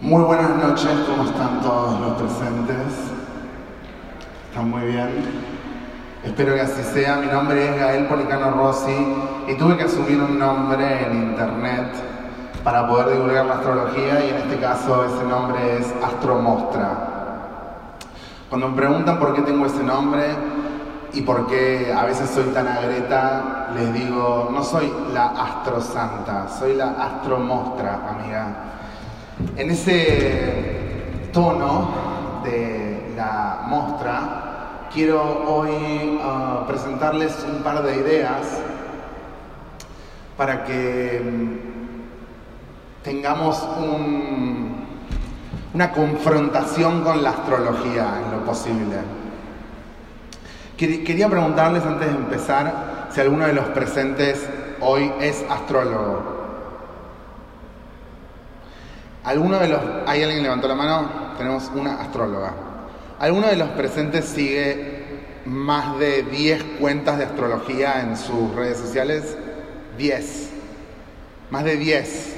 Muy buenas noches, ¿cómo están todos los presentes? ¿Están muy bien? Espero que así sea. Mi nombre es Gael Policano Rossi y tuve que asumir un nombre en internet para poder divulgar la astrología y en este caso ese nombre es Astromostra. Cuando me preguntan por qué tengo ese nombre y por qué a veces soy tan agreta, les digo, no soy la astrosanta, soy la astromostra, amiga. En ese tono de la mostra, quiero hoy uh, presentarles un par de ideas para que mm, tengamos un, una confrontación con la astrología en lo posible. Quería preguntarles antes de empezar si alguno de los presentes hoy es astrólogo. ¿Alguno de los... ¿Hay alguien levantó la mano? Tenemos una astróloga. ¿Alguno de los presentes sigue más de 10 cuentas de astrología en sus redes sociales? 10. Más de 10.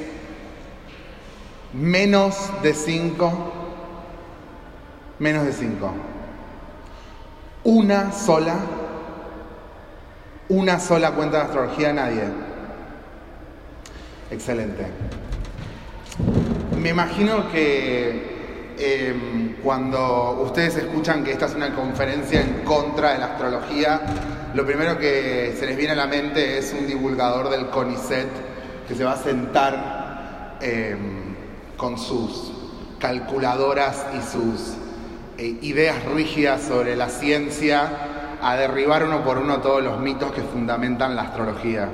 Menos de 5. Menos de 5. Una sola. Una sola cuenta de astrología, nadie. Excelente. Me imagino que em, cuando ustedes escuchan que esta es una conferencia en contra de la astrología, lo primero que se les viene a la mente es un divulgador del CONICET que se va a sentar em, con sus calculadoras y sus eh, ideas rígidas sobre la ciencia a derribar uno por uno todos los mitos que fundamentan la astrología.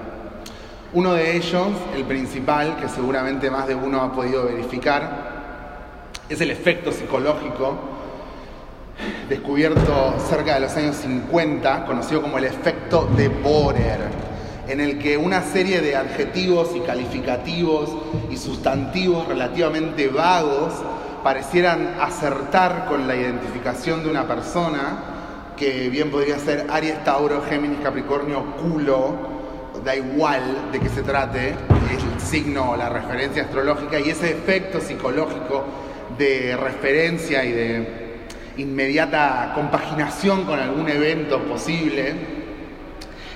Uno de ellos, el principal, que seguramente más de uno ha podido verificar, es el efecto psicológico descubierto cerca de los años 50, conocido como el efecto de Borer, en el que una serie de adjetivos y calificativos y sustantivos relativamente vagos parecieran acertar con la identificación de una persona, que bien podría ser Aries, Tauro, Géminis, Capricornio, culo, da igual de qué se trate, el signo o la referencia astrológica y ese efecto psicológico de referencia y de inmediata compaginación con algún evento posible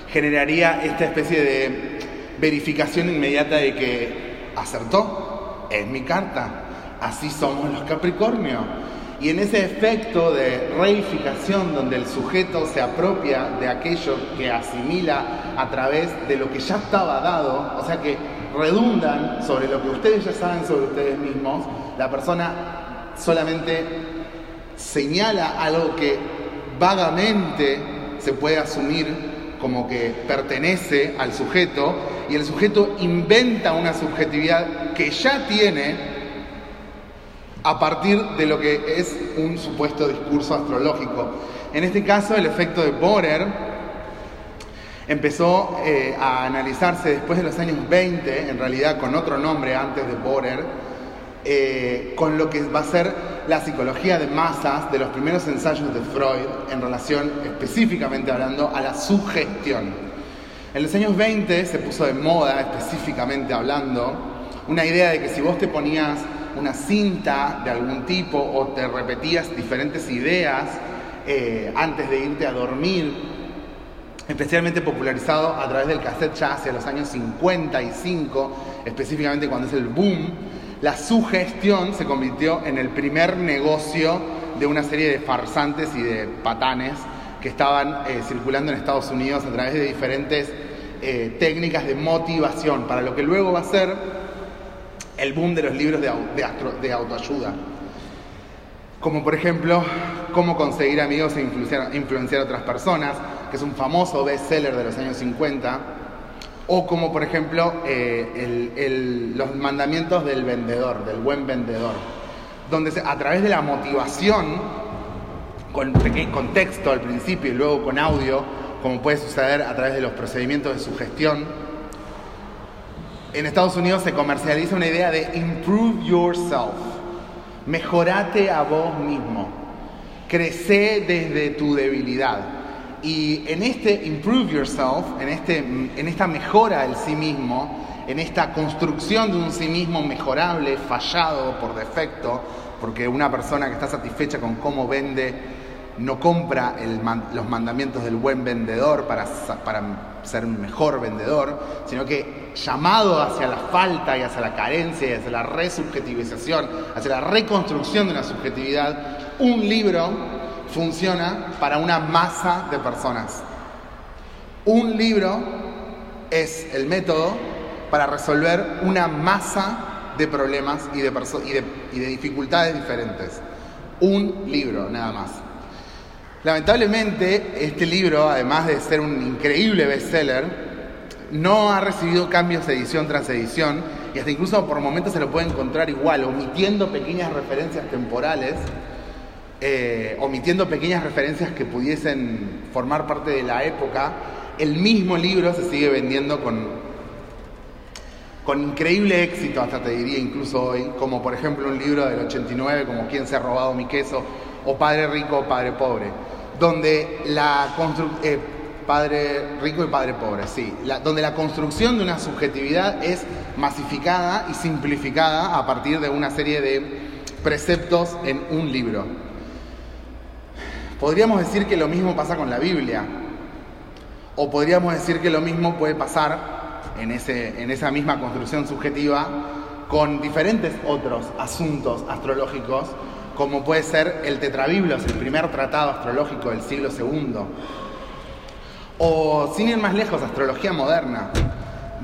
generaría esta especie de verificación inmediata de que acertó, es mi carta, así somos los Capricornios. Y en ese efecto de reificación donde el sujeto se apropia de aquello que asimila a través de lo que ya estaba dado, o sea que redundan sobre lo que ustedes ya saben sobre ustedes mismos, la persona solamente señala algo que vagamente se puede asumir como que pertenece al sujeto y el sujeto inventa una subjetividad que ya tiene a partir de lo que es un supuesto discurso astrológico. En este caso, el efecto de Borer empezó eh, a analizarse después de los años 20, en realidad con otro nombre antes de Borer, eh, con lo que va a ser la psicología de masas de los primeros ensayos de Freud en relación específicamente hablando a la sugestión. En los años 20 se puso de moda, específicamente hablando, una idea de que si vos te ponías una cinta de algún tipo o te repetías diferentes ideas eh, antes de irte a dormir, especialmente popularizado a través del cassette ya hacia los años 55, específicamente cuando es el boom, la sugestión se convirtió en el primer negocio de una serie de farsantes y de patanes que estaban eh, circulando en Estados Unidos a través de diferentes eh, técnicas de motivación, para lo que luego va a ser el boom de los libros de, autoayuda. Como por ejemplo, cómo conseguir amigos e influenciar, a otras personas, que es un famoso bestseller de los años 50. O como por ejemplo eh, los mandamientos del vendedor, del buen vendedor, donde a través de la motivación, con, con texto al principio y luego con audio, como puede suceder a través de los procedimientos de sugestión, en Estados Unidos se comercializa una idea de improve yourself. Mejorate a vos mismo. Crece desde tu debilidad. Y en este improve yourself, en, este, en esta mejora del sí mismo, en esta construcción de un sí mismo mejorable, fallado por defecto, porque una persona que está satisfecha con cómo vende no compra los mandamientos del buen vendedor para, para ser mejor vendedor, sino que llamado hacia la falta y hacia la carencia y hacia la resubjetivización, hacia la reconstrucción de una subjetividad, un libro funciona para una masa de personas. Un libro es el método para resolver una masa de problemas y de, dificultades diferentes. Un libro, nada más. Lamentablemente, este libro, además de ser un increíble bestseller, no ha recibido cambios edición tras edición y hasta incluso por momentos se lo puede encontrar igual, omitiendo pequeñas referencias temporales, eh, omitiendo pequeñas referencias que pudiesen formar parte de la época. El mismo libro se sigue vendiendo con, con increíble éxito, hasta te diría incluso hoy, como por ejemplo un libro del 89 como ¿Quién se ha robado mi queso? O Padre Rico o Padre Pobre, donde la eh, Padre Rico y Padre Pobre, sí, donde la construcción de una subjetividad es masificada y simplificada a partir de una serie de preceptos en un libro. Podríamos decir que lo mismo pasa con la Biblia, o podríamos decir que lo mismo puede pasar en, ese, en esa misma construcción subjetiva con diferentes otros asuntos astrológicos como puede ser el Tetrabiblos, el primer tratado astrológico del siglo II, o sin ir más lejos, Astrología Moderna,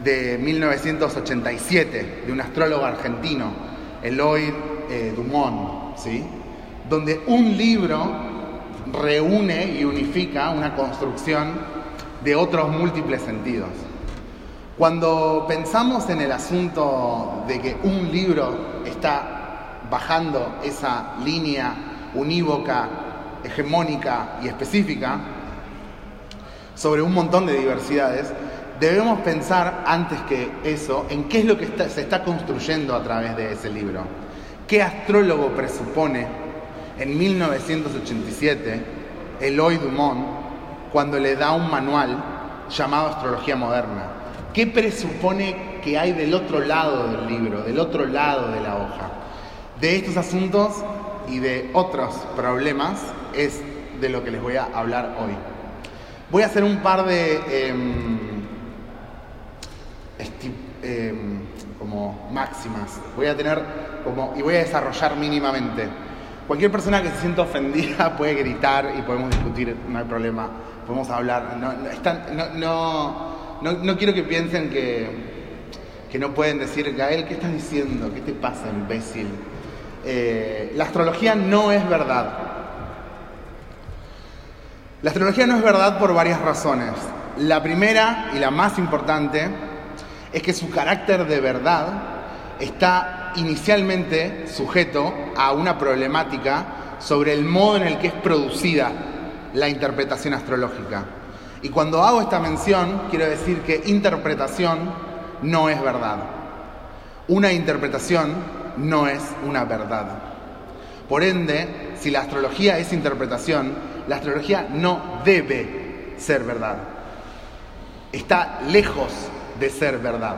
de 1987, de un astrólogo argentino, Eloy eh, Dumont, ¿sí? donde un libro reúne y unifica una construcción de otros múltiples sentidos. Cuando pensamos en el asunto de que un libro está bajando esa línea unívoca, hegemónica y específica sobre un montón de diversidades, debemos pensar antes que eso en qué es lo que se está construyendo a través de ese libro. ¿Qué astrólogo presupone en 1987 Eloy Dumont cuando le da un manual llamado Astrología Moderna? ¿Qué presupone que hay del otro lado del libro, del otro lado de la hoja? De estos asuntos y de otros problemas es de lo que les voy a hablar hoy. Voy a hacer un par de em, em, como máximas. Voy a tener como y voy a desarrollar mínimamente. Cualquier persona que se sienta ofendida puede gritar y podemos discutir, no hay problema. Podemos hablar. No, no quiero que piensen que, que no pueden decir, Gael, ¿qué estás diciendo? ¿Qué te pasa, imbécil? Eh, la astrología no es verdad. La astrología no es verdad por varias razones. La primera y la más importante es que su carácter de verdad está inicialmente sujeto a una problemática sobre el modo en el que es producida la interpretación astrológica. Y cuando hago esta mención, quiero decir que interpretación no es verdad. Una interpretación no es una verdad. Por ende, si la astrología es interpretación, la astrología no debe ser verdad. Está lejos de ser verdad.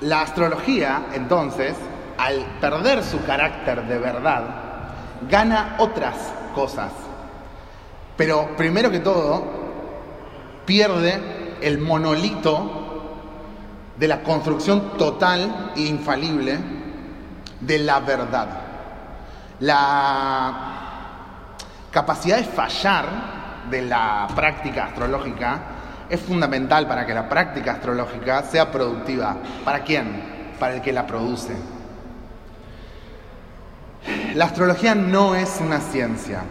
La astrología, entonces, al perder su carácter de verdad, gana otras cosas. Pero primero que todo, pierde el monolito de la construcción total e infalible de la verdad. La capacidad de fallar de la práctica astrológica es fundamental para que la práctica astrológica sea productiva. ¿Para quién? Para el que la produce. La astrología no es una ciencia.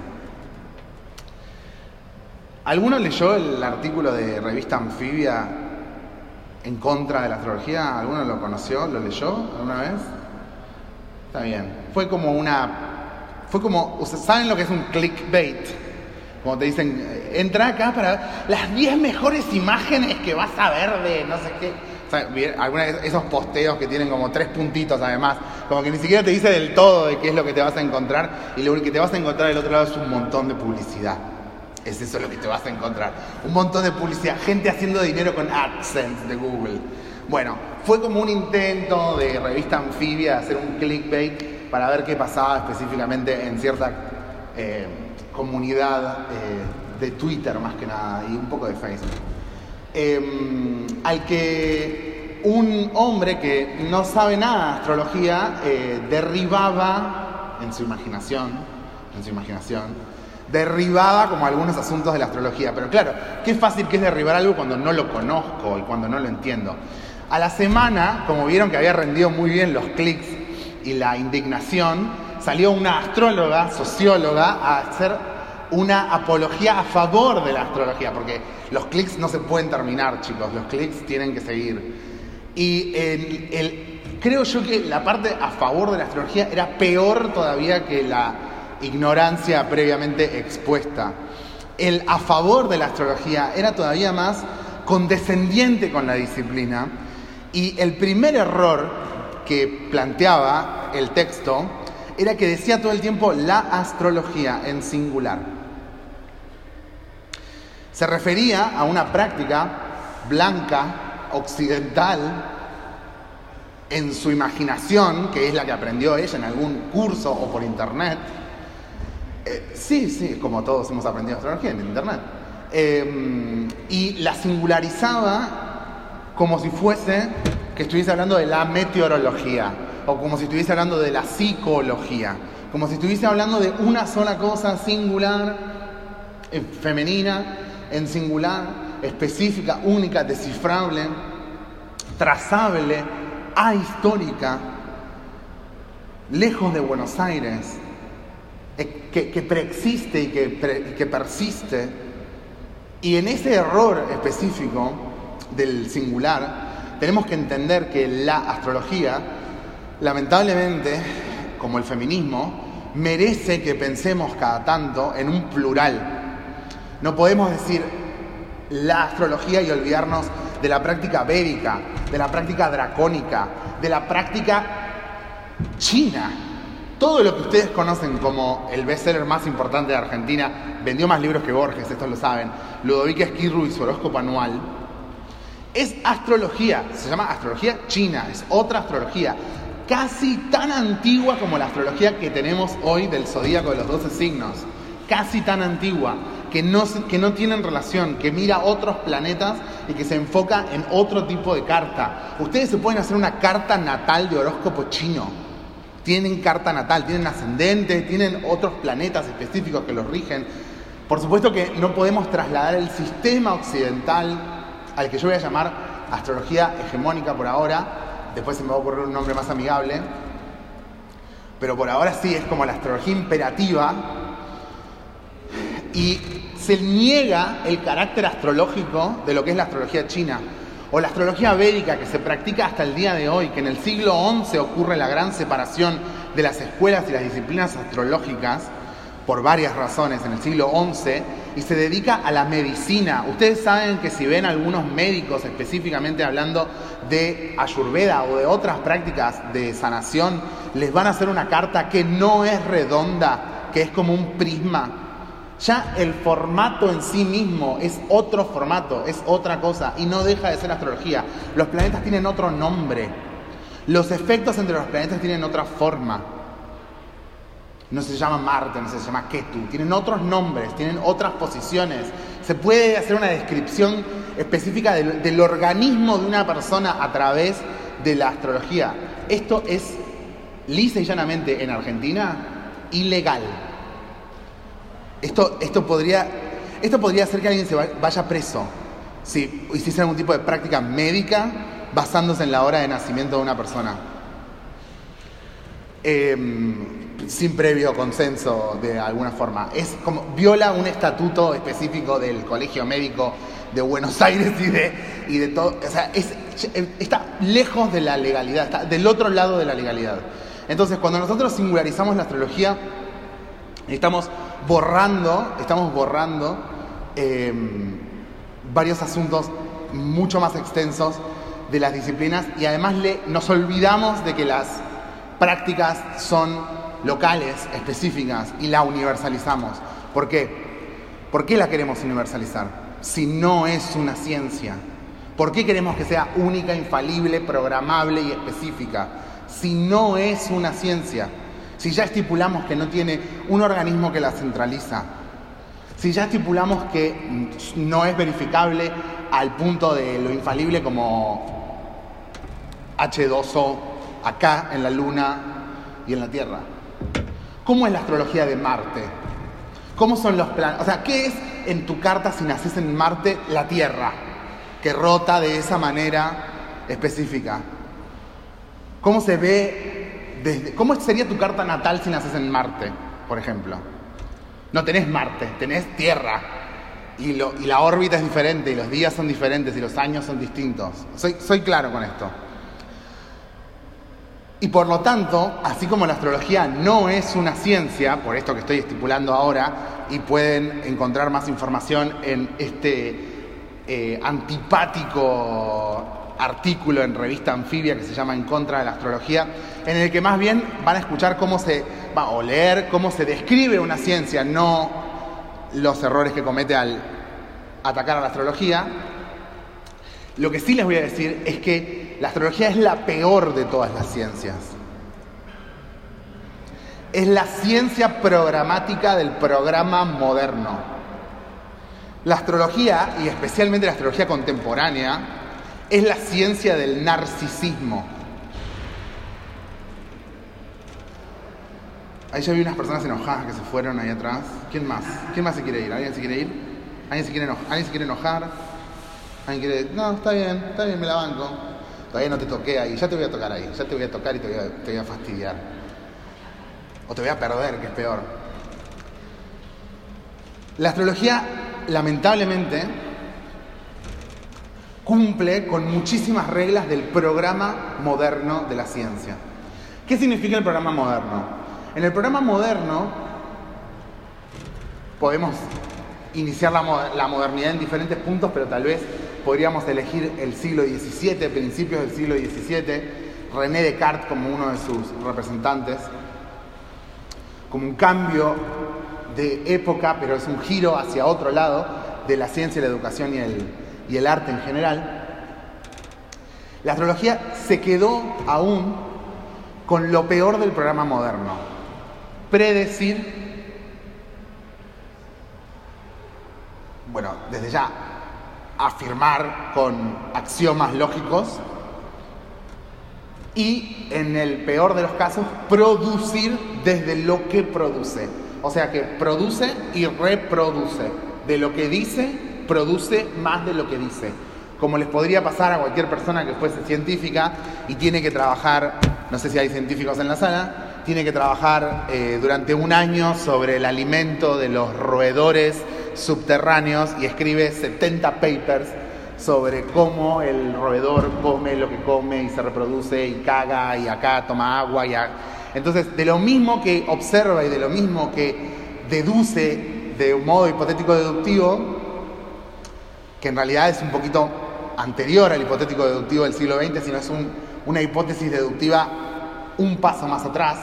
¿Alguno leyó el artículo de revista Anfibia en contra de la astrología? ¿Alguno lo conoció? ¿Lo leyó alguna vez? Está bien. Fue como una. Fue como. ¿Saben lo que es un clickbait? Como te dicen, entra acá para las 10 mejores imágenes que vas a ver de no sé qué. O de esos posteos que tienen como tres puntitos además, como que ni siquiera te dice del todo de qué es lo que te vas a encontrar y lo que te vas a encontrar del otro lado es un montón de publicidad. Es eso lo que te vas a encontrar. Un montón de publicidad, gente haciendo dinero con AdSense de Google. Bueno, fue como un intento de revista anfibia de hacer un clickbait para ver qué pasaba específicamente en cierta eh, comunidad eh, de Twitter más que nada y un poco de Facebook. Em, al que un hombre que no sabe nada de astrología eh, derribaba en su imaginación, en su imaginación, derribaba como algunos asuntos de la astrología. Pero claro, qué fácil que es derribar algo cuando no lo conozco y cuando no lo entiendo. A la semana, como vieron que había rendido muy bien los clics y la indignación, salió una astróloga, socióloga, a hacer una apología a favor de la astrología, porque los clics no se pueden terminar, chicos, los clics tienen que seguir. Y el, creo yo que la parte a favor de la astrología era peor todavía que la ignorancia previamente expuesta. El a favor de la astrología era todavía más condescendiente con la disciplina y el primer error que planteaba el texto era que decía todo el tiempo la astrología en singular. Se refería a una práctica blanca, occidental, en su imaginación, que es la que aprendió ella en algún curso o por internet. Sí, sí, como todos hemos aprendido astrología en internet. Eh, y la singularizaba como si fuese que estuviese hablando de la meteorología o como si estuviese hablando de la psicología, como si estuviese hablando de una sola cosa singular, eh, femenina, en singular, específica, única, descifrable, trazable, ahistórica, lejos de Buenos Aires, eh, que, preexiste y que, que persiste. Y en ese error específico, del singular, tenemos que entender que la astrología, lamentablemente, como el feminismo, merece que pensemos cada tanto en un plural. No podemos decir la astrología y olvidarnos de la práctica védica, de la práctica dracónica, de la práctica china. Todo lo que ustedes conocen como el bestseller más importante de Argentina, vendió más libros que Borges, estos lo saben, Ludovica Esquirru y su horóscopo anual, es astrología, se llama astrología china, es otra astrología, casi tan antigua como la astrología que tenemos hoy del zodíaco de los 12 signos, casi tan antigua, que no, que no tienen relación, que mira otros planetas y que se enfoca en otro tipo de carta. Ustedes se pueden hacer una carta natal de horóscopo chino. Tienen carta natal, tienen ascendente, tienen otros planetas específicos que los rigen. Por supuesto que no podemos trasladar el sistema occidental al que yo voy a llamar astrología hegemónica por ahora, después se me va a ocurrir un nombre más amigable, pero por ahora sí es como la astrología imperativa. Y se niega el carácter astrológico de lo que es la astrología china o la astrología védica que se practica hasta el día de hoy, que en el siglo XI ocurre la gran separación de las escuelas y las disciplinas astrológicas por varias razones en el siglo XI y se dedica a la medicina. Ustedes saben que si ven algunos médicos específicamente hablando de ayurveda o de otras prácticas de sanación, les van a hacer una carta que no es redonda, que es como un prisma. Ya el formato en sí mismo es otro formato, es otra cosa y no deja de ser astrología. Los planetas tienen otro nombre. Los efectos entre los planetas tienen otra forma no se llama Marte, no se llama Ketu, tienen otros nombres, tienen otras posiciones. Se puede hacer una descripción específica del, organismo de una persona a través de la astrología. Esto es lisa y llanamente en Argentina ilegal. Esto, esto, podría, esto podría hacer que alguien se vaya preso si hiciese algún tipo de práctica médica basándose en la hora de nacimiento de una persona. Em, sin previo consenso de alguna forma. Es como viola un estatuto específico del Colegio Médico de Buenos Aires y de, y de todo. O sea, está lejos de la legalidad, está del otro lado de la legalidad. Entonces, cuando nosotros singularizamos la astrología, estamos borrando, estamos borrando em, varios asuntos mucho más extensos de las disciplinas y además le, nos olvidamos de que las prácticas son locales, específicas, y la universalizamos. ¿Por qué? ¿Por qué la queremos universalizar? Si no es una ciencia. ¿Por qué queremos que sea única, infalible, programable y específica? Si no es una ciencia. Si ya estipulamos que no tiene un organismo que la centraliza. Si ya estipulamos que no es verificable al punto de lo infalible como H2O acá en la Luna y en la Tierra. ¿Cómo es la astrología de Marte? ¿Cómo son los planes? O sea, ¿qué es en tu carta si naces en Marte la Tierra? Que rota de esa manera específica. ¿Cómo se ve ¿Cómo sería tu carta natal si naces en Marte, por ejemplo? No tenés Marte, tenés Tierra. Y, la órbita es diferente, y los días son diferentes, y los años son distintos. Soy, soy claro con esto. Y por lo tanto, así como la astrología no es una ciencia, por esto que estoy estipulando ahora, y pueden encontrar más información en este eh, antipático artículo en revista anfibia que se llama En contra de la astrología, en el que más bien van a escuchar cómo se va o leer cómo se describe una ciencia, no los errores que comete al atacar a la astrología. Lo que sí les voy a decir es que la astrología es la peor de todas las ciencias. Es la ciencia programática del programa moderno. La astrología, y especialmente la astrología contemporánea, es la ciencia del narcisismo. Ahí ya vi unas personas enojadas que se fueron ahí atrás. ¿Quién más? ¿Quién más se quiere ir? ¿Alguien se quiere ir? ¿Alguien se quiere, enojar? ¿Alguien se quiere enojar? ¿Alguien quiere.? No, está bien, está bien, me la banco. Todavía no te toqué ahí, ya te voy a tocar ahí, ya te voy a tocar y te voy a, fastidiar. O te voy a perder, que es peor. La astrología, lamentablemente, cumple con muchísimas reglas del programa moderno de la ciencia. ¿Qué significa el programa moderno? En el programa moderno podemos iniciar la, modernidad en diferentes puntos, pero tal vez podríamos elegir el siglo XVII, principios del siglo XVII, René Descartes como uno de sus representantes, como un cambio de época, pero es un giro hacia otro lado de la ciencia, la educación y el, y el arte en general. La astrología se quedó aún con lo peor del programa moderno, predecir, bueno, desde ya afirmar con axiomas lógicos y, en el peor de los casos, producir desde lo que produce. O sea que produce y reproduce. De lo que dice, produce más de lo que dice. Como les podría pasar a cualquier persona que fuese científica y tiene que trabajar, no sé si hay científicos en la sala, tiene que trabajar eh, durante un año sobre el alimento de los roedores subterráneos y escribe 70 papers sobre cómo el roedor come lo que come y se reproduce y caga y acá toma agua y entonces de lo mismo que observa y de lo mismo que deduce de un modo hipotético deductivo que en realidad es un poquito anterior al hipotético deductivo del siglo XX sino es una hipótesis deductiva un paso más atrás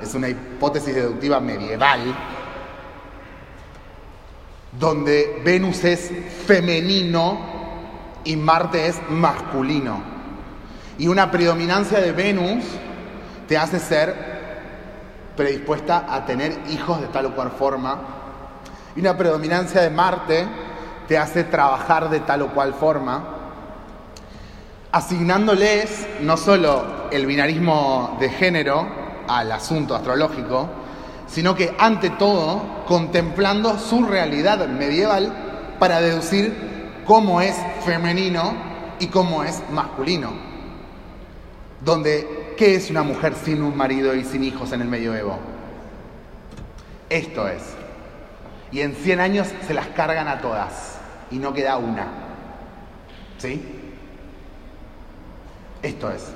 es una hipótesis deductiva medieval donde Venus es femenino y Marte es masculino. Y una predominancia de Venus te hace ser predispuesta a tener hijos de tal o cual forma. Y una predominancia de Marte te hace trabajar de tal o cual forma, asignándoles no solo el binarismo de género al asunto astrológico, sino que ante todo contemplando su realidad medieval para deducir cómo es femenino y cómo es masculino. Donde, ¿qué es una mujer sin un marido y sin hijos en el medioevo? Esto es. Y en 100 años se las cargan a todas y no queda una. ¿Sí? Esto es.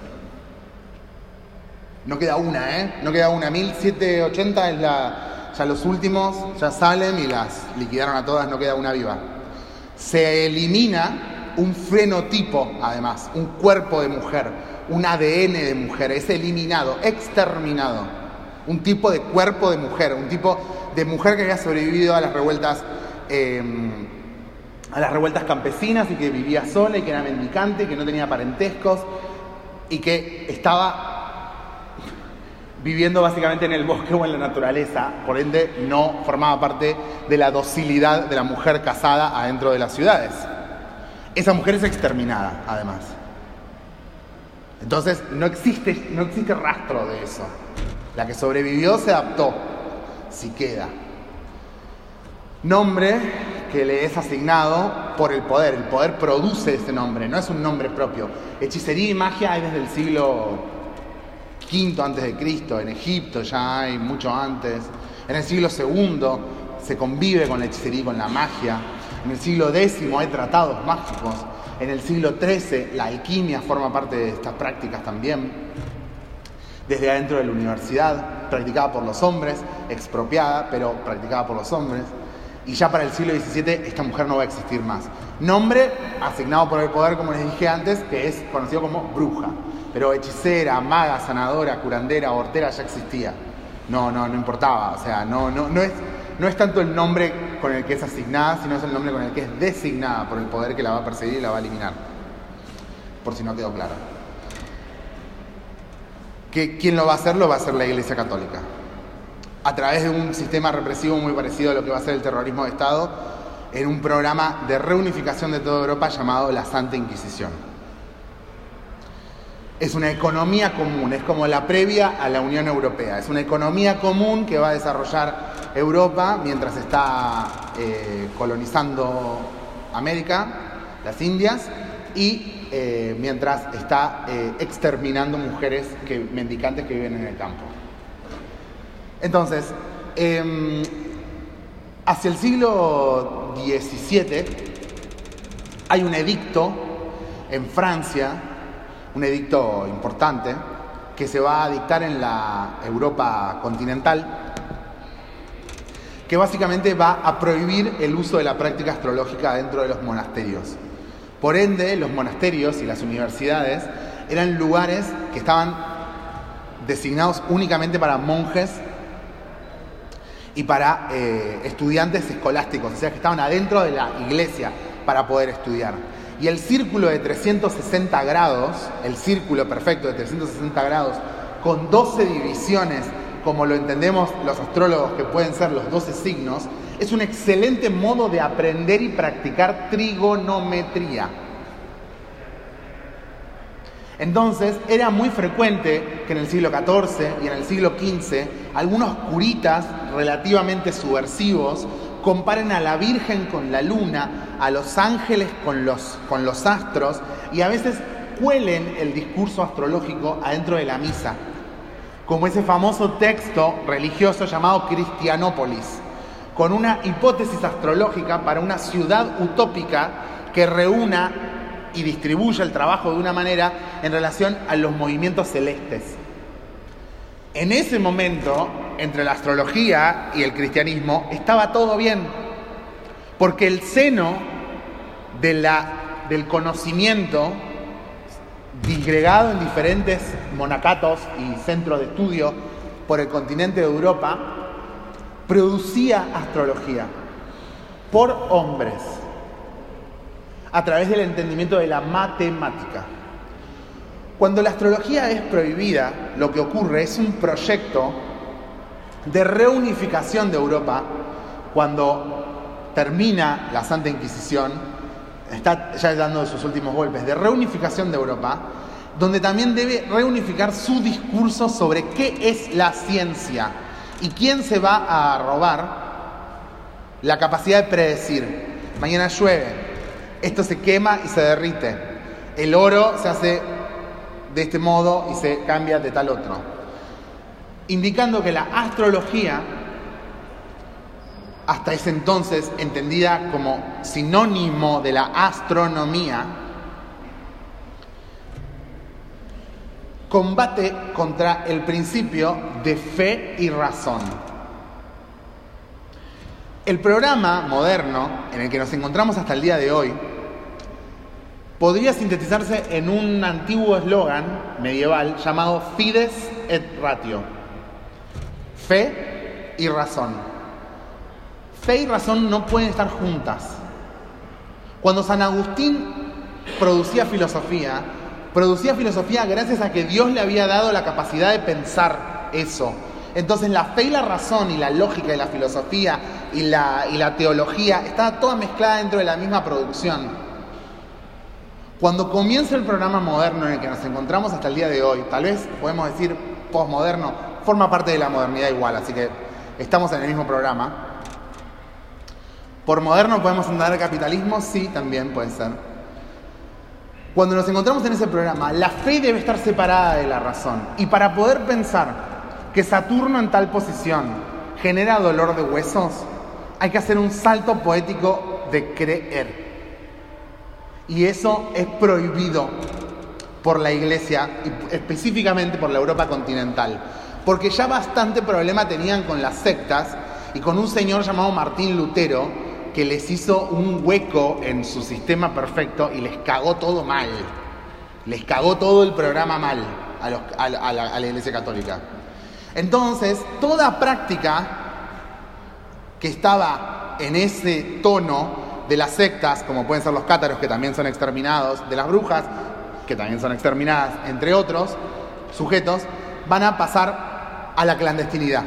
No queda una, ¿eh? No queda una. 1780 es la. Ya los últimos ya salen y las liquidaron a todas, no queda una viva. Se elimina un fenotipo, además, un cuerpo de mujer, un ADN de mujer, es eliminado, exterminado. Un tipo de cuerpo de mujer, un tipo de mujer que había sobrevivido a las revueltas em, a las revueltas campesinas y que vivía sola y que era mendicante, que no tenía parentescos y que estaba viviendo básicamente en el bosque o en la naturaleza, por ende no formaba parte de la docilidad de la mujer casada adentro de las ciudades. Esa mujer es exterminada, además. Entonces no existe, no existe rastro de eso. La que sobrevivió se adaptó, si queda. Nombre que le es asignado por el poder. El poder produce ese nombre, no es un nombre propio. Hechicería y magia hay desde el siglo V antes de Cristo, en Egipto ya hay mucho antes. En el siglo II se convive con la hechicería y con la magia. En el siglo X hay tratados mágicos. En el siglo XIII la alquimia forma parte de estas prácticas también. Desde adentro de la universidad, practicada por los hombres, expropiada, pero practicada por los hombres. Y ya para el siglo XVII esta mujer no va a existir más. Nombre asignado por el poder, como les dije antes, que es conocido como bruja. Pero hechicera, maga, sanadora, curandera, hortera ya existía. No, no, no importaba. O sea, no, no, no, es, no es tanto el nombre con el que es asignada, sino es el nombre con el que es designada por el poder que la va a perseguir y la va a eliminar. Por si no quedó claro. Que ¿Quién lo va a hacer? Lo va a hacer la Iglesia Católica a través de un sistema represivo muy parecido a lo que va a ser el terrorismo de Estado, en un programa de reunificación de toda Europa llamado la Santa Inquisición. Es una economía común, es como la previa a la Unión Europea, es una economía común que va a desarrollar Europa mientras está eh, colonizando América, las Indias, y eh, mientras está eh, exterminando mujeres que, mendicantes que viven en el campo. Entonces, em, hacia el siglo XVII hay un edicto en Francia, un edicto importante, que se va a dictar en la Europa continental, que básicamente va a prohibir el uso de la práctica astrológica dentro de los monasterios. Por ende, los monasterios y las universidades eran lugares que estaban designados únicamente para monjes y para eh, estudiantes escolásticos, o sea que estaban adentro de la iglesia para poder estudiar. Y el círculo de 360 grados, el círculo perfecto de 360 grados, con 12 divisiones, como lo entendemos los astrólogos que pueden ser los 12 signos, es un excelente modo de aprender y practicar trigonometría. Entonces era muy frecuente que en el siglo XIV y en el siglo XV algunos curitas relativamente subversivos comparen a la Virgen con la luna, a los ángeles con los, con los astros y a veces cuelen el discurso astrológico adentro de la misa, como ese famoso texto religioso llamado Cristianópolis, con una hipótesis astrológica para una ciudad utópica que reúna y distribuye el trabajo de una manera en relación a los movimientos celestes. En ese momento, entre la astrología y el cristianismo, estaba todo bien, porque el seno del conocimiento, disgregado en diferentes monacatos y centros de estudio por el continente de Europa, producía astrología por hombres a través del entendimiento de la matemática. Cuando la astrología es prohibida, lo que ocurre es un proyecto de reunificación de Europa cuando termina la Santa Inquisición, está ya dando sus últimos golpes, de reunificación de Europa, donde también debe reunificar su discurso sobre qué es la ciencia y quién se va a robar la capacidad de predecir. Mañana llueve, esto se quema y se derrite. El oro se hace de este modo y se cambia de tal otro. Indicando que la astrología, hasta ese entonces entendida como sinónimo de la astronomía, combate contra el principio de fe y razón. El programa moderno en el que nos encontramos hasta el día de hoy podría sintetizarse en un antiguo eslogan medieval llamado Fides et Ratio. Fe y razón. Fe y razón no pueden estar juntas. Cuando San Agustín producía filosofía, producía filosofía gracias a que Dios le había dado la capacidad de pensar eso. Entonces la fe y la razón y la lógica y la filosofía y la, y la teología estaba toda mezclada dentro de la misma producción. Cuando comienza el programa moderno en el que nos encontramos hasta el día de hoy, tal vez podemos decir postmoderno, forma parte de la modernidad igual, así que estamos en el mismo programa. Por moderno podemos entender capitalismo, sí, también puede ser. Cuando nos encontramos en ese programa, la fe debe estar separada de la razón. Y para poder pensar que Saturno en tal posición genera dolor de huesos, hay que hacer un salto poético de creer. Y eso es prohibido por la Iglesia y específicamente por la Europa continental. Porque ya bastante problema tenían con las sectas y con un señor llamado Martín Lutero, que les hizo un hueco en su sistema perfecto y les cagó todo mal. Les cagó todo el programa mal a, la, Iglesia Católica. Entonces, toda práctica que estaba en ese tono de las sectas, como pueden ser los cátaros, que también son exterminados, de las brujas, que también son exterminadas, entre otros sujetos, van a pasar a la clandestinidad.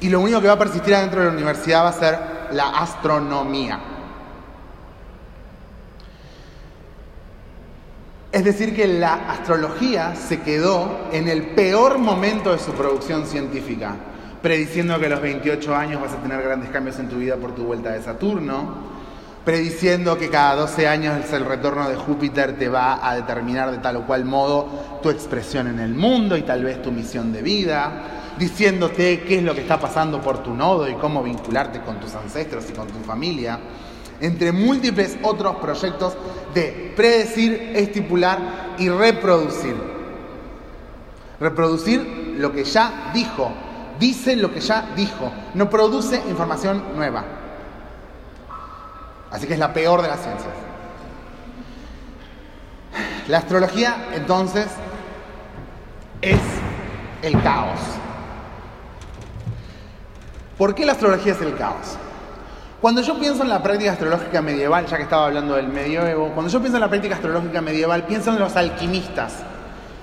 Y lo único que va a persistir adentro de la universidad va a ser la astronomía. Es decir, que la astrología se quedó en el peor momento de su producción científica, prediciendo que a los 28 años vas a tener grandes cambios en tu vida por tu vuelta de Saturno, prediciendo que cada 12 años el retorno de Júpiter te va a determinar de tal o cual modo tu expresión en el mundo y tal vez tu misión de vida, diciéndote qué es lo que está pasando por tu nodo y cómo vincularte con tus ancestros y con tu familia, entre múltiples otros proyectos de predecir, estipular y reproducir. Reproducir lo que ya dijo, dice lo que ya dijo, no produce información nueva. Así que es la peor de las ciencias. La astrología, entonces, es el caos. ¿Por qué la astrología es el caos? Cuando yo pienso en la práctica astrológica medieval, ya que estaba hablando del medioevo, cuando yo pienso en la práctica astrológica medieval, pienso en los alquimistas,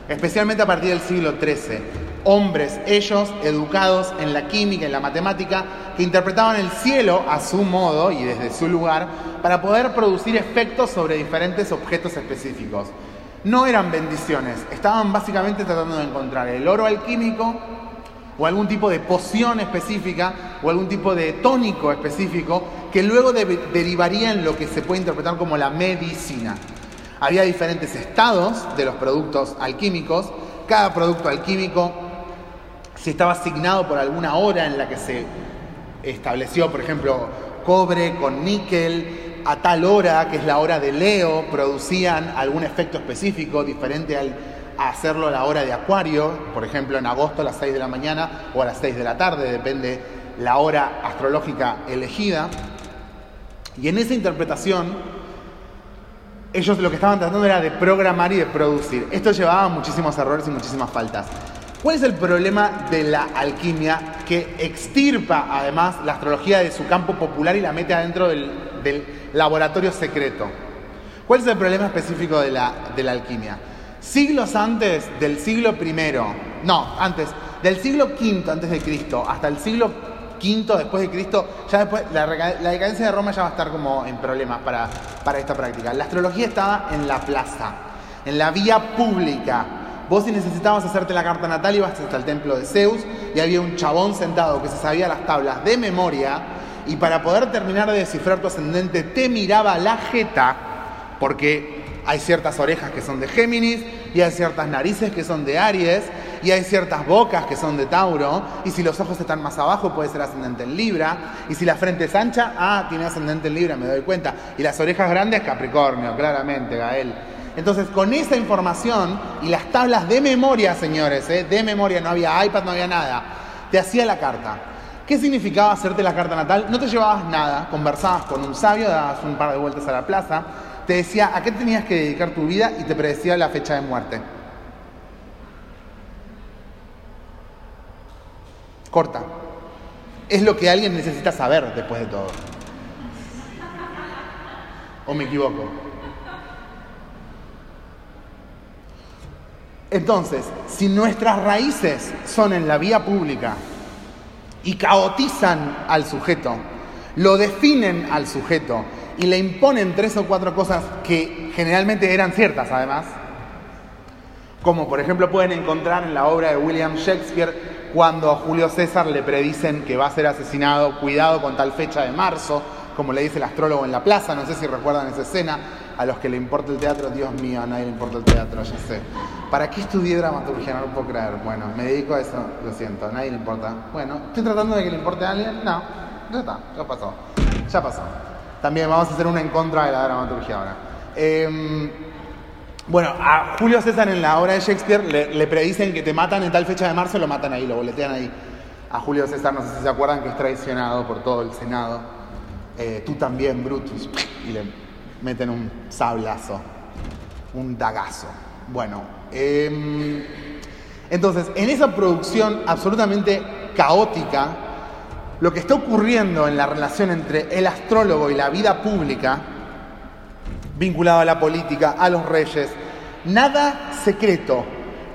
especialmente a partir del siglo XIII. Hombres, ellos, educados en la química, en la matemática, que interpretaban el cielo a su modo y desde su lugar para poder producir efectos sobre diferentes objetos específicos. No eran bendiciones, estaban básicamente tratando de encontrar el oro alquímico o algún tipo de poción específica o algún tipo de tónico específico que luego derivaría en lo que se puede interpretar como la medicina. Había diferentes estados de los productos alquímicos, cada producto alquímico si estaba asignado por alguna hora en la que se estableció, por ejemplo, cobre con níquel, a tal hora, que es la hora de Leo, producían algún efecto específico diferente al hacerlo a la hora de acuario, por ejemplo en agosto a las 6 de la mañana o a las 6 de la tarde, depende la hora astrológica elegida. Y en esa interpretación, ellos lo que estaban tratando era de programar y de producir. Esto llevaba muchísimos errores y muchísimas faltas. ¿Cuál es el problema de la alquimia que extirpa además la astrología de su campo popular y la mete adentro del, laboratorio secreto? ¿Cuál es el problema específico de la, de la alquimia? Siglos antes del siglo I, no, antes, del siglo V antes de Cristo hasta el siglo V después de Cristo, ya después la, decadencia de Roma ya va a estar como en problemas para, para esta práctica. La astrología estaba en la plaza, en la vía pública. Vos si necesitabas hacerte la carta natal ibas hasta el templo de Zeus y había un chabón sentado que se sabía las tablas de memoria y para poder terminar de descifrar tu ascendente te miraba la jeta porque hay ciertas orejas que son de Géminis y hay ciertas narices que son de Aries y hay ciertas bocas que son de Tauro y si los ojos están más abajo puede ser ascendente en Libra y si la frente es ancha, ah, tiene ascendente en Libra, me doy cuenta. Y las orejas grandes, Capricornio, claramente, Gael. Entonces, con esa información y las tablas de memoria, señores, ¿eh? de memoria, no había iPad, no había nada, te hacía la carta. ¿Qué significaba hacerte la carta natal? No te llevabas nada, conversabas con un sabio, dabas un par de vueltas a la plaza, te decía a qué tenías que dedicar tu vida y te predecía la fecha de muerte. Corta. es lo que alguien necesita saber después de todo. ¿O me equivoco? Entonces, si nuestras raíces son en la vía pública y caotizan al sujeto, lo definen al sujeto y le imponen tres o cuatro cosas que generalmente eran ciertas además, como por ejemplo pueden encontrar en la obra de William Shakespeare cuando a Julio César le predicen que va a ser asesinado, cuidado con tal fecha de marzo, como le dice el astrólogo en la plaza, no sé si recuerdan esa escena, a los que le importa el teatro, Dios mío, a nadie le importa el teatro, ya sé. ¿Para qué estudié dramaturgia? No lo puedo creer. Bueno, me dedico a eso, lo siento, a nadie le importa. Bueno, ¿estoy tratando de que le importe a alguien? No, ya está, ya pasó. Ya pasó. También vamos a hacer una en contra de la dramaturgia ahora. Em, bueno, a Julio César en la obra de Shakespeare le, predicen que te matan en tal fecha de marzo, lo matan ahí, lo boletean ahí. A Julio César, no sé si se acuerdan, que es traicionado por todo el Senado. Eh, tú también, Brutus. Y le meten un sablazo, un dagazo. Bueno, em, entonces, en esa producción absolutamente caótica, lo que está ocurriendo en la relación entre el astrólogo y la vida pública, vinculado a la política, a los reyes, nada secreto,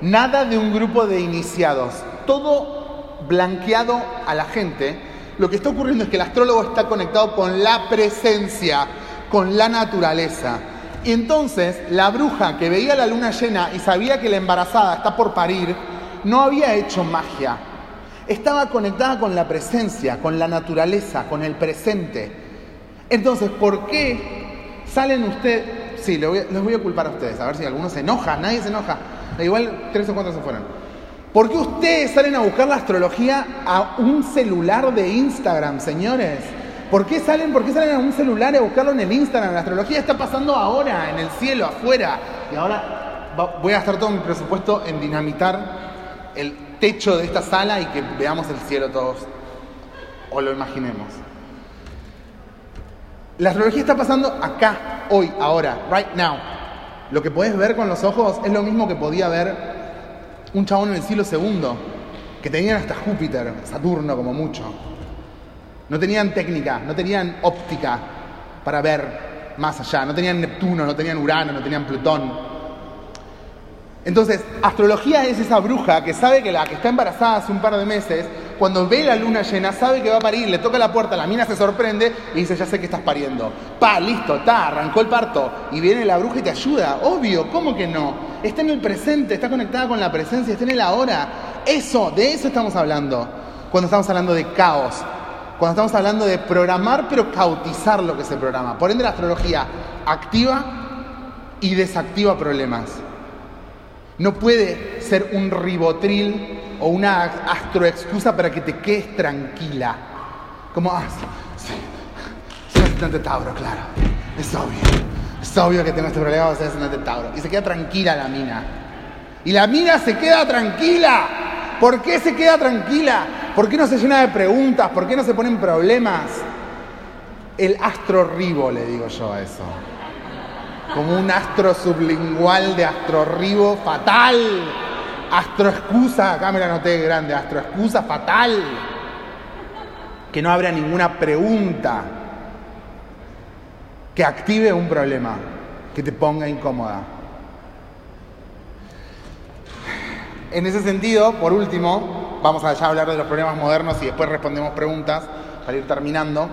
nada de un grupo de iniciados, todo blanqueado a la gente, lo que está ocurriendo es que el astrólogo está conectado con la presencia, con la naturaleza. Y entonces la bruja que veía la luna llena y sabía que la embarazada está por parir, no había hecho magia, estaba conectada con la presencia, con la naturaleza, con el presente. Entonces, ¿por qué salen ustedes? Sí, les voy, a, culpar a ustedes, a ver si alguno se enoja, nadie se enoja. Igual tres o cuatro se fueron. ¿Por qué ustedes salen a buscar la astrología a un celular de Instagram, señores? ¿Por qué salen, por qué salen a un celular a buscarlo en el Instagram? La astrología está pasando ahora, en el cielo, afuera. Y ahora voy a gastar todo mi presupuesto en dinamitar el techo de esta sala y que veamos el cielo todos o lo imaginemos. La astrología está pasando acá, hoy, ahora, right now. Lo que puedes ver con los ojos es lo mismo que podía ver un chabón en el siglo segundo, que tenían hasta Júpiter, Saturno como mucho. No tenían técnica, no tenían óptica para ver más allá, no tenían Neptuno, no tenían Urano, no tenían Plutón. Entonces, astrología es esa bruja que sabe que la que está embarazada hace un par de meses, cuando ve la luna llena, sabe que va a parir, le toca la puerta, la mina se sorprende y dice, ya sé que estás pariendo. Pa, listo, ta, arrancó el parto. Y viene la bruja y te ayuda. Obvio, ¿cómo que no? Está en el presente, está conectada con la presencia, está en el ahora. Eso, de eso estamos hablando. Cuando estamos hablando de caos. Cuando estamos hablando de programar, pero cautizar lo que se programa. Por ende, la astrología activa y desactiva problemas. No puede ser un ribotril o una astroexcusa para que te quedes tranquila. Como, ah, sí, soy ascendente Tauro, claro. Es obvio. Es obvio que tengo este problema de ser ascendente Tauro. Y se queda tranquila la mina. Y la mina se queda tranquila. ¿Por qué se queda tranquila? ¿Por qué no se llena de preguntas? ¿Por qué no se ponen problemas? El astro ribo, le digo yo a eso como un astro sublingual de astrorribo fatal. Astroexcusa, acá me la noté grande, astroexcusa fatal. Que no habrá ninguna pregunta que active un problema, que te ponga incómoda. En ese sentido, por último, vamos a hablar de los problemas modernos y después respondemos preguntas para ir terminando.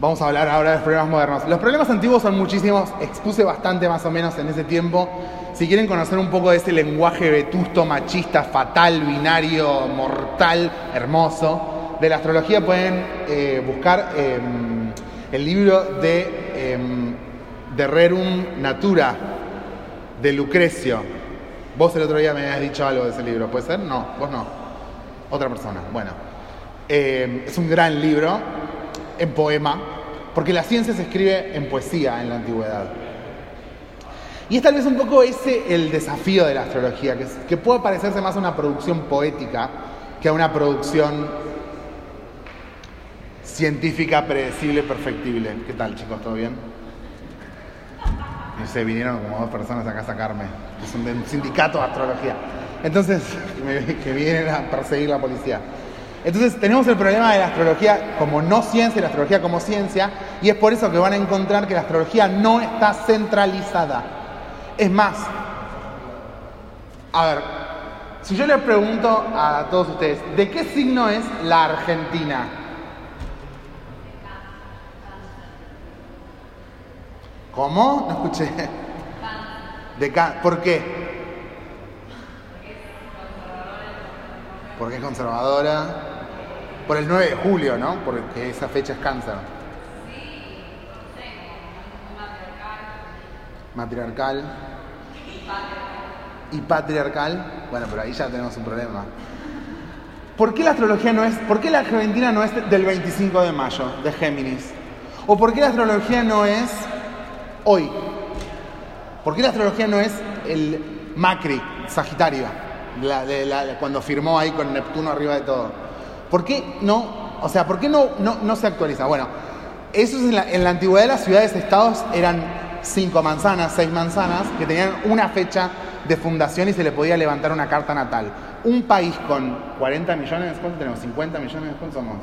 Vamos a hablar ahora de los problemas modernos. Los problemas antiguos son muchísimos, expuse bastante más o menos en ese tiempo. Si quieren conocer un poco de ese lenguaje vetusto, machista, fatal, binario, mortal, hermoso, de la astrología pueden eh, buscar em, el libro de, em, de Rerum Natura, de Lucrecio. Vos el otro día me habías dicho algo de ese libro, ¿puede ser? No, vos no. Otra persona. Bueno, em, es un gran libro en poema, porque la ciencia se escribe en poesía en la antigüedad. Y es tal vez un poco ese el desafío de la astrología, que, puede parecerse más a una producción poética que a una producción científica, predecible, perfectible. ¿Qué tal, chicos? ¿Todo bien? No sé, vinieron como dos personas acá a sacarme, un sindicato de astrología. Entonces, que vienen a perseguir la policía. Entonces tenemos el problema de la astrología como no ciencia y la astrología como ciencia, y es por eso que van a encontrar que la astrología no está centralizada. Es más, a ver, si yo les pregunto a todos ustedes, ¿de qué signo es la Argentina? ¿Cómo? No escuché. ¿Por qué? Porque es conservadora. Por el 9 de julio, ¿no? Porque esa fecha es cáncer. Matriarcal. Y patriarcal. Bueno, pero ahí ya tenemos un problema. ¿Por qué la astrología no es, por qué la Argentina no es del 25 de mayo, de Géminis? ¿O por qué la astrología no es hoy? ¿Por qué la astrología no es el Macri, Sagitario? cuando firmó ahí con Neptuno arriba de todo. ¿Por qué no? O sea, ¿por qué no, no, se actualiza? Bueno, eso es en la, antigüedad las ciudades-estados eran cinco manzanas, seis manzanas, que tenían una fecha de fundación y se le podía levantar una carta natal. Un país con 40 millones, ¿cuánto tenemos? ¿50 millones? ¿Cuántos somos?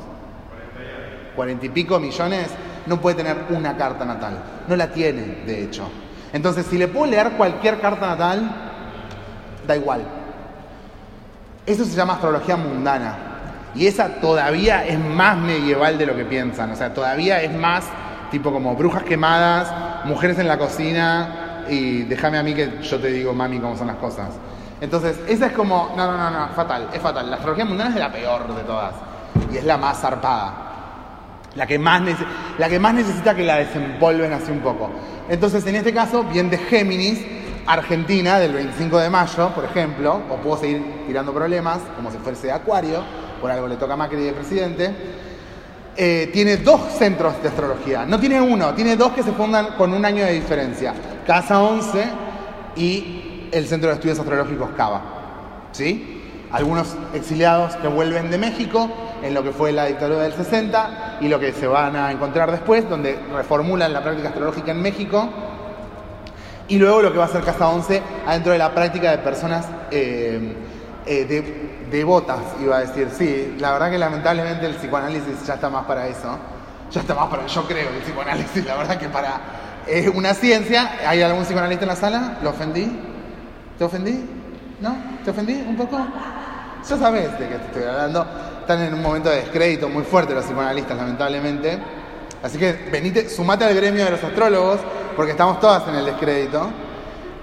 40 y pico millones, no puede tener una carta natal. No la tiene, de hecho. Entonces, si le puedo leer cualquier carta natal, da igual. Eso se llama astrología mundana. Y esa todavía es más medieval de lo que piensan. O sea, todavía es más tipo como brujas quemadas, mujeres en la cocina y déjame a mí que yo te digo, mami, cómo son las cosas. Entonces, esa es como, no, no, no, no, fatal, es fatal. La astrología mundana es la peor de todas. Y es la más zarpada. La que más, la que más necesita que la desempolven así un poco. Entonces, en este caso, bien de Géminis, Argentina del 25 de mayo, por ejemplo, o puedo seguir tirando problemas, como si fuese Acuario, por algo le toca a Macri de presidente, eh, tiene dos centros de astrología. No tiene uno, tiene dos que se fundan con un año de diferencia. Casa 11 y el Centro de Estudios Astrológicos Cava. ¿Sí? Algunos exiliados que vuelven de México en lo que fue la dictadura del 60 y lo que se van a encontrar después, donde reformulan la práctica astrológica en México y luego lo que va a hacer Casa 11 adentro de la práctica de personas eh, eh, devotas, iba a decir. Sí, la verdad que lamentablemente el psicoanálisis ya está más para eso. Ya está más para, yo creo, el psicoanálisis, la verdad que para es una ciencia. ¿Hay algún psicoanalista en la sala? ¿Lo ofendí? ¿Te ofendí? ¿No? ¿Te ofendí un poco? Ya sabes de qué te estoy hablando. Están en un momento de descrédito muy fuerte los psicoanalistas, lamentablemente. Así que venite, sumate al gremio de los astrólogos porque estamos todas en el descrédito.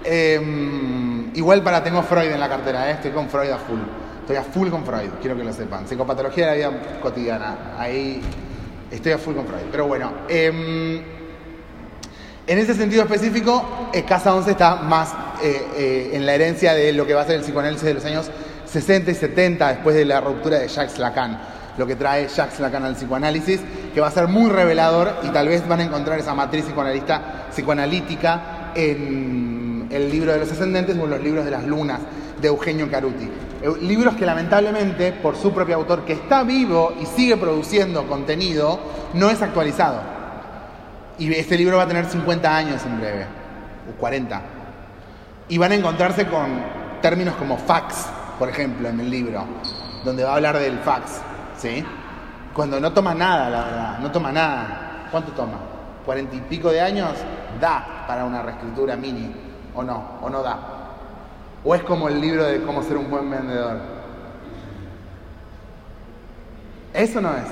Em, igual para tengo Freud en la cartera, ¿eh? estoy con Freud a full. Estoy a full con Freud, quiero que lo sepan. Psicopatología de la vida cotidiana, ahí estoy a full con Freud. Pero bueno, em, en ese sentido específico, eh, Casa 11 está más eh, en la herencia de lo que va a ser el psicoanálisis de los años 60 y 70, después de la ruptura de Jacques Lacan lo que trae Jacques Lacan al psicoanálisis, que va a ser muy revelador y tal vez van a encontrar esa matriz psicoanalista, psicoanalítica en el libro de los ascendentes o en los libros de las lunas de Eugenio Caruti. Libros que lamentablemente, por su propio autor, que está vivo y sigue produciendo contenido, no es actualizado. Y este libro va a tener 50 años en breve, o 40. Y van a encontrarse con términos como fax, por ejemplo, en el libro, donde va a hablar del fax. ¿sí? Cuando no toma nada, la verdad, no toma nada. ¿Cuánto toma? ¿Cuarenta y pico de años? Da para una reescritura mini, o no, o no da. O es como el libro de cómo ser un buen vendedor. Eso no es.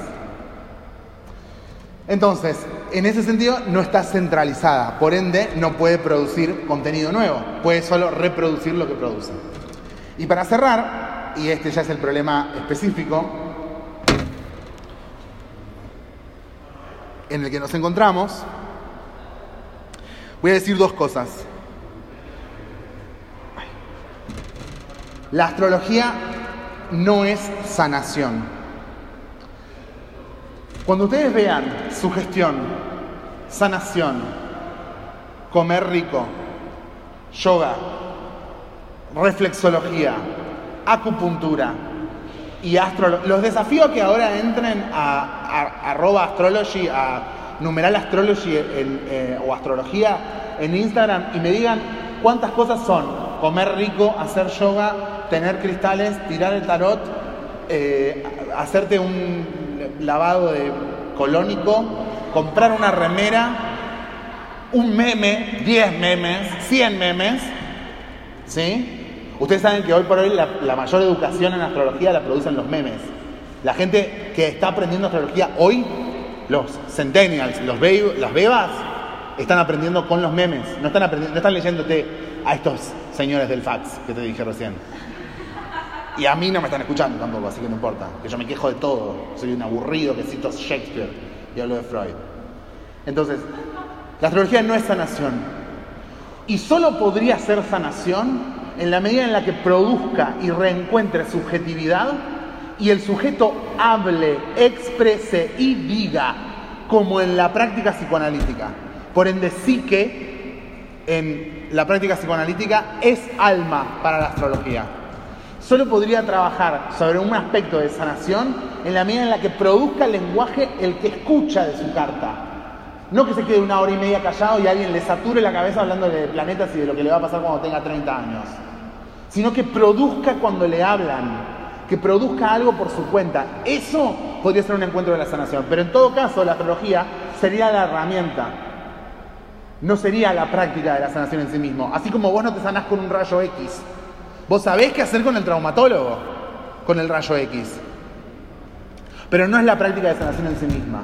Entonces, en ese sentido, no está centralizada, por ende, no puede producir contenido nuevo, puede solo reproducir lo que produce. Y para cerrar, y este ya es el problema específico, en el que nos encontramos, voy a decir dos cosas. La astrología no es sanación. Cuando ustedes vean sugestión, sanación, comer rico, yoga, reflexología, acupuntura, y astrología. Los desafío que ahora entren a, arroba astrology, a numeral astrology eh, o astrología en Instagram y me digan cuántas cosas son comer rico, hacer yoga, tener cristales, tirar el tarot, eh, hacerte un lavado de colónico, comprar una remera, un meme, 10 memes, 100 memes, ¿sí? Ustedes saben que hoy por hoy la, la mayor educación en astrología la producen los memes. La gente que está aprendiendo astrología hoy, los centennials, los be- las bebas, están aprendiendo con los memes. No están, aprendiendo, no están leyéndote a estos señores del fax que te dije recién. Y a mí no me están escuchando tampoco, así que no importa. Que yo me quejo de todo. Soy un aburrido que cito Shakespeare y hablo de Freud. Entonces, la astrología no es sanación. Y solo podría ser sanación en la medida en la que produzca y reencuentre subjetividad y el sujeto hable, exprese y diga como en la práctica psicoanalítica. Por ende, psique en la práctica psicoanalítica es alma para la astrología. Solo podría trabajar sobre un aspecto de sanación en la medida en la que produzca el lenguaje el que escucha de su carta. No que se quede una hora y media callado y alguien le sature la cabeza hablando de planetas y de lo que le va a pasar cuando tenga 30 años. Sino que produzca cuando le hablan, que produzca algo por su cuenta. Eso podría ser un encuentro de la sanación. Pero en todo caso, la astrología sería la herramienta. No sería la práctica de la sanación en sí mismo. Así como vos no te sanás con un rayo X. Vos sabés qué hacer con el traumatólogo, con el rayo X. Pero no es la práctica de sanación en sí misma.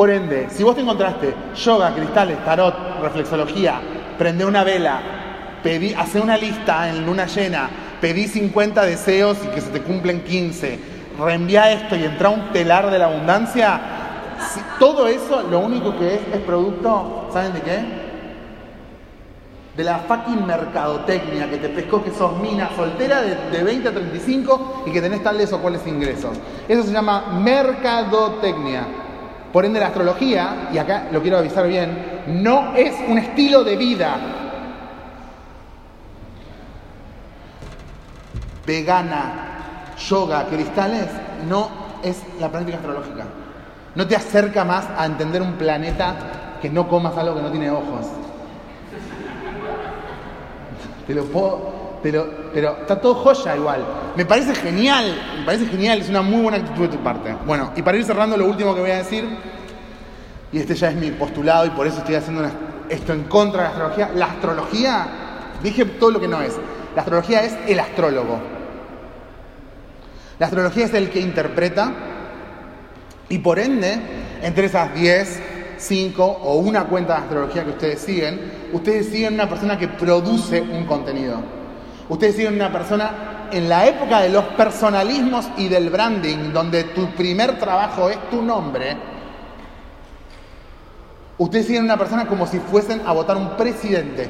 Por ende, si vos te encontraste yoga, cristales, tarot, reflexología, prende una vela, pedí, hace una lista en luna llena, pedí 50 deseos y que se te cumplen 15, reenvía esto y entra un telar de la abundancia, todo eso lo único que es es producto, ¿saben de qué? de la fucking mercadotecnia que te pescó que sos mina soltera de, de 20 a 35 y que tenés tales o cuales ingresos. Eso se llama mercadotecnia. Por ende, la astrología, y acá lo quiero avisar bien, no es un estilo de vida. Vegana, yoga, cristales, no es la práctica astrológica. No te acerca más a entender un planeta que no comas algo que no tiene ojos. Te lo puedo, te lo- pero está todo joya igual. Me parece genial, me parece genial, es una muy buena actitud de tu parte. Bueno, y para ir cerrando lo último que voy a decir, y este ya es mi postulado y por eso estoy haciendo una- esto en contra de la astrología. La astrología, dije todo lo que no es. La astrología es el astrólogo. La astrología es el que interpreta y por ende, entre esas 10, 5 o una cuenta de astrología que ustedes siguen, ustedes siguen una persona que produce un contenido. Ustedes siguen una persona en la época de los personalismos y del branding, donde tu primer trabajo es tu nombre. Ustedes siguen una persona como si fuesen a votar un presidente.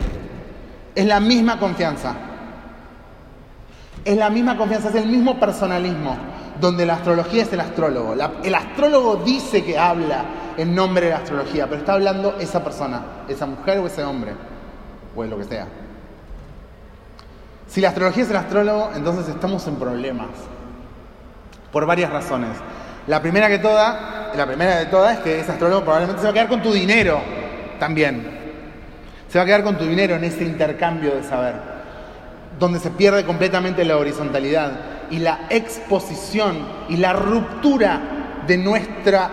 Es la misma confianza. Es la misma confianza, es el mismo personalismo, donde la astrología es el astrólogo. El astrólogo dice que habla en nombre de la astrología, pero está hablando esa persona, esa mujer o ese hombre, o lo que sea. Si la astrología es el astrólogo, entonces estamos en problemas. Por varias razones. La primera que toda, la primera de todas es que ese astrólogo probablemente se va a quedar con tu dinero también. Se va a quedar con tu dinero en ese intercambio de saber, donde se pierde completamente la horizontalidad y la exposición y la ruptura de nuestra...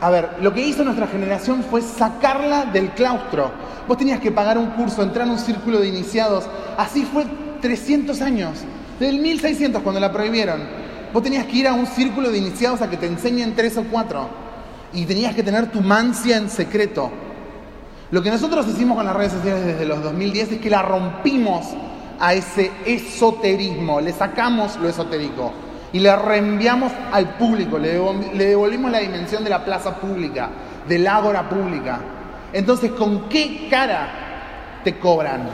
A ver, lo que hizo nuestra generación fue sacarla del claustro. Vos tenías que pagar un curso, entrar en un círculo de iniciados. Así fue 300 años, del 1600 cuando la prohibieron. Vos tenías que ir a un círculo de iniciados a que te enseñen tres o cuatro. Y tenías que tener tu mancia en secreto. Lo que nosotros hicimos con las redes sociales desde los 2010 es que la rompimos a ese esoterismo, le sacamos lo esotérico y le reenviamos al público, le devolvimos la dimensión de la plaza pública, del ágora pública. Entonces, ¿con qué cara te cobran?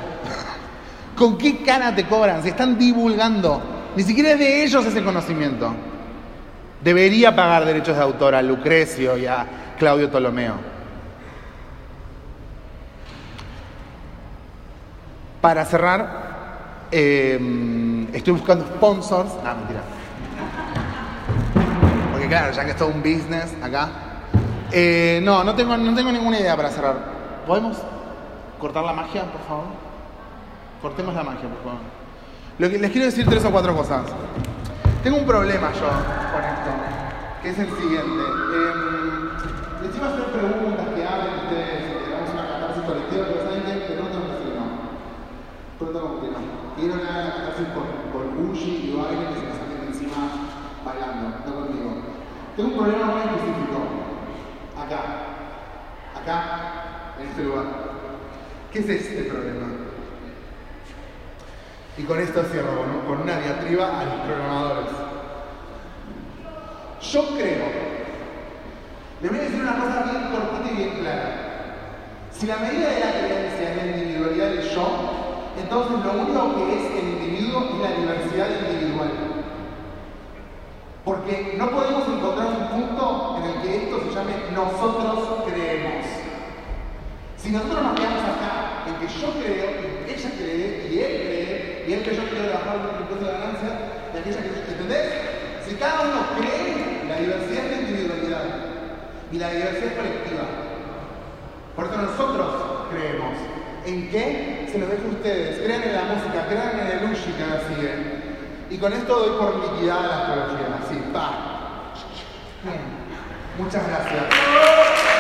¿Con qué cara te cobran? Si están divulgando, ni siquiera es de ellos ese conocimiento. Debería pagar derechos de autor a Lucrecio y a Claudio Ptolomeo. Para cerrar, eh, estoy buscando sponsors. Ah, mentira. Porque claro, ya que es todo un business acá. Eh, no, no tengo, no tengo ninguna idea para cerrar. ¿Podemos cortar la magia, por favor? Cortemos la magia, por favor. Que, les quiero decir tres o cuatro cosas. Tengo un problema yo con esto. que es el siguiente. Eh, les iba a hacer preguntas que hablen ustedes, que hagamos una catarsis colectiva, pero ¿saben qué? De pronto me no. Pronto como que no. Quiero una catarsis con, con Uchi y baile que se me saquen encima bailando, no conmigo. Tengo un problema muy específico. Acá. Acá, en este lugar. ¿Qué es este problema? Y con esto cierro, con, con una diatriba a los programadores. Yo creo, le voy a decir una cosa bien cortita y bien clara. Si la medida de la creencia es la individualidad del yo, entonces lo único que es el individuo es la diversidad individual. Porque no podemos encontrar un punto en el que esto se llame nosotros creemos. Si nosotros nos quedamos acá en que yo creo, y ella cree, y él cree, y él que yo quiero bajar un impuesto de ganancia, y aquella que ¿entendés? Si cada uno cree, la diversidad es la individualidad y la diversidad es colectiva. Por eso nosotros creemos. ¿En qué? Se los dejo a ustedes. Crean en la música, crean en el Ushi que ahora sigue. Y con esto doy por liquidada la astrología. Así, pa. Muchas gracias.